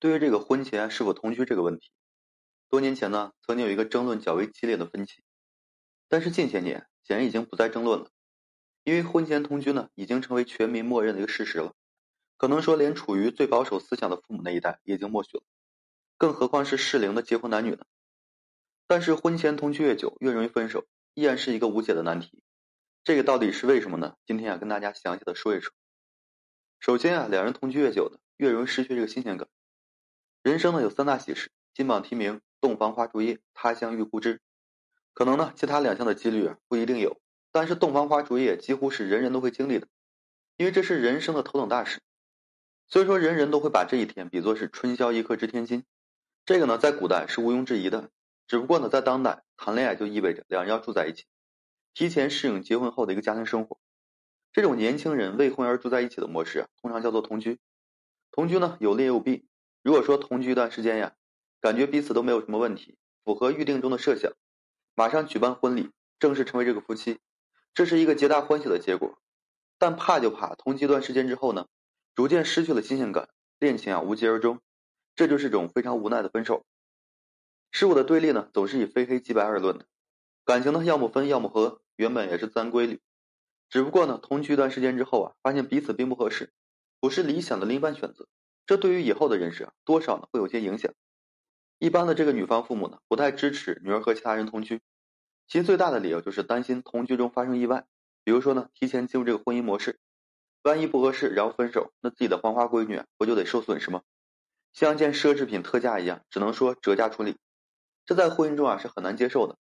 对于这个婚前是否同居这个问题，多年前呢曾经有一个争论较为激烈的分歧，但是近些年显然已经不再争论了，因为婚前同居呢已经成为全民默认的一个事实了，可能说连处于最保守思想的父母那一代已经默许了，更何况是适龄的结婚男女呢？但是婚前同居越久越容易分手，依然是一个无解的难题，这个到底是为什么呢？今天啊跟大家详细的说一说。首先啊，两人同居越久呢，越容易失去这个新鲜感。人生呢有三大喜事：金榜题名、洞房花烛夜、他乡遇故知。可能呢其他两项的几率不一定有，但是洞房花烛夜几乎是人人都会经历的，因为这是人生的头等大事。所以说人人都会把这一天比作是春宵一刻值千金。这个呢在古代是毋庸置疑的，只不过呢在当代谈恋爱就意味着两人要住在一起，提前适应结婚后的一个家庭生活。这种年轻人未婚而住在一起的模式啊，通常叫做同居。同居呢有利也有弊。如果说同居一段时间呀，感觉彼此都没有什么问题，符合预定中的设想，马上举办婚礼，正式成为这个夫妻，这是一个皆大欢喜的结果。但怕就怕同居一段时间之后呢，逐渐失去了新鲜感，恋情啊无疾而终，这就是一种非常无奈的分手。事物的对立呢，总是以非黑即白而论的，感情呢要么分要么合，原本也是自然规律。只不过呢，同居一段时间之后啊，发现彼此并不合适，不是理想的另一半选择。这对于以后的人生啊，多少呢会有些影响。一般的这个女方父母呢，不太支持女儿和其他人同居，其最大的理由就是担心同居中发生意外，比如说呢，提前进入这个婚姻模式，万一不合适然后分手，那自己的黄花闺女不就得受损失吗？像件奢侈品特价一样，只能说折价处理，这在婚姻中啊是很难接受的。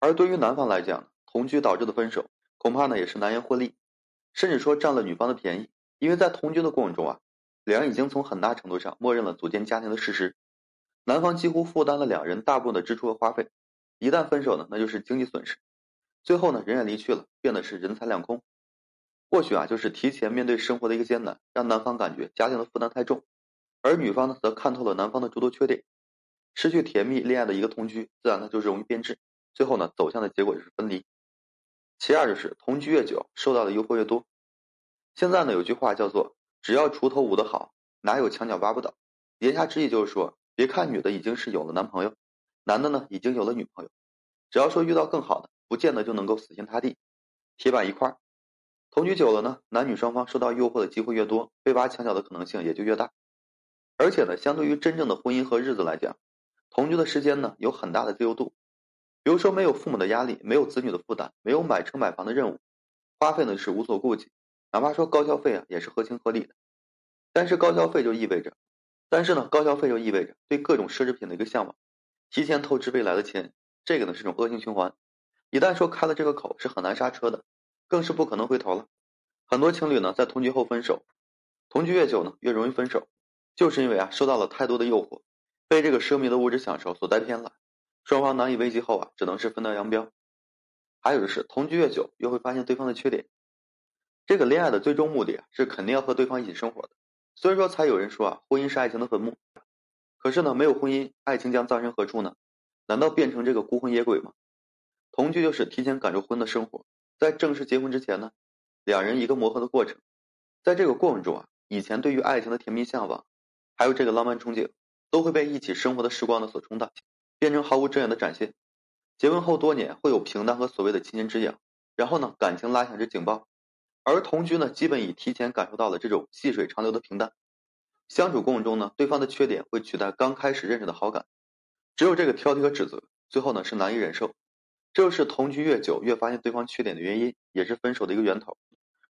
而对于男方来讲，同居导致的分手，恐怕呢也是难言获利，甚至说占了女方的便宜，因为在同居的过程中啊。两人已经从很大程度上默认了组建家庭的事实，男方几乎负担了两人大部分的支出和花费，一旦分手呢，那就是经济损失。最后呢，人也离去了，变得是人财两空。或许啊，就是提前面对生活的一个艰难，让男方感觉家庭的负担太重，而女方呢，则看透了男方的诸多缺点，失去甜蜜恋爱的一个同居，自然呢就容易变质，最后呢走向的结果就是分离。其二就是同居越久，受到的诱惑越多。现在呢有句话叫做。只要锄头舞得好，哪有墙角挖不倒？言下之意就是说，别看女的已经是有了男朋友，男的呢已经有了女朋友，只要说遇到更好的，不见得就能够死心塌地。铁板一块，同居久了呢，男女双方受到诱惑的机会越多，被挖墙角的可能性也就越大。而且呢，相对于真正的婚姻和日子来讲，同居的时间呢有很大的自由度，比如说没有父母的压力，没有子女的负担，没有买车买房的任务，花费呢是无所顾忌。哪怕说高消费啊，也是合情合理的。但是高消费就意味着，但是呢，高消费就意味着对各种奢侈品的一个向往，提前透支未来的钱，这个呢是种恶性循环。一旦说开了这个口，是很难刹车的，更是不可能回头了。很多情侣呢，在同居后分手，同居越久呢，越容易分手，就是因为啊，受到了太多的诱惑，被这个奢靡的物质享受所带偏了，双方难以为继后啊，只能是分道扬镳。还有就是同居越久，越会发现对方的缺点。这个恋爱的最终目的，是肯定要和对方一起生活的。所以说，才有人说啊，婚姻是爱情的坟墓。可是呢，没有婚姻，爱情将葬身何处呢？难道变成这个孤魂野鬼吗？同居就是提前赶入婚的生活，在正式结婚之前呢，两人一个磨合的过程。在这个过程中啊，以前对于爱情的甜蜜向往，还有这个浪漫憧憬，都会被一起生活的时光呢所冲淡，变成毫无遮掩的展现。结婚后多年，会有平淡和所谓的七年之痒，然后呢，感情拉响这警报。而同居呢，基本已提前感受到了这种细水长流的平淡。相处过程中呢，对方的缺点会取代刚开始认识的好感，只有这个挑剔和指责，最后呢是难以忍受。这就是同居越久越发现对方缺点的原因，也是分手的一个源头。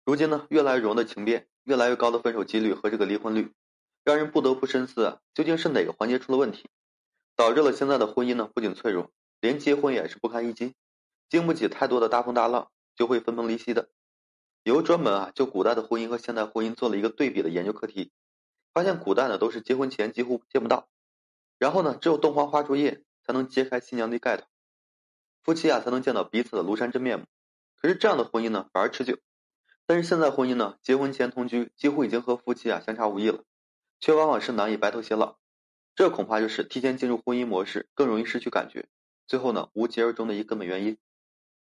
如今呢，越来越融的情变，越来越高的分手几率和这个离婚率，让人不得不深思啊，究竟是哪个环节出了问题，导致了现在的婚姻呢不仅脆弱，连结婚也是不堪一击，经不起太多的大风大浪，就会分崩离析的。有专门啊，就古代的婚姻和现代婚姻做了一个对比的研究课题，发现古代呢都是结婚前几乎见不到，然后呢只有洞房花烛夜才能揭开新娘的盖头，夫妻啊才能见到彼此的庐山真面目。可是这样的婚姻呢反而持久，但是现在婚姻呢，结婚前同居几乎已经和夫妻啊相差无异了，却往往是难以白头偕老，这恐怕就是提前进入婚姻模式更容易失去感觉，最后呢无疾而终的一根本原因。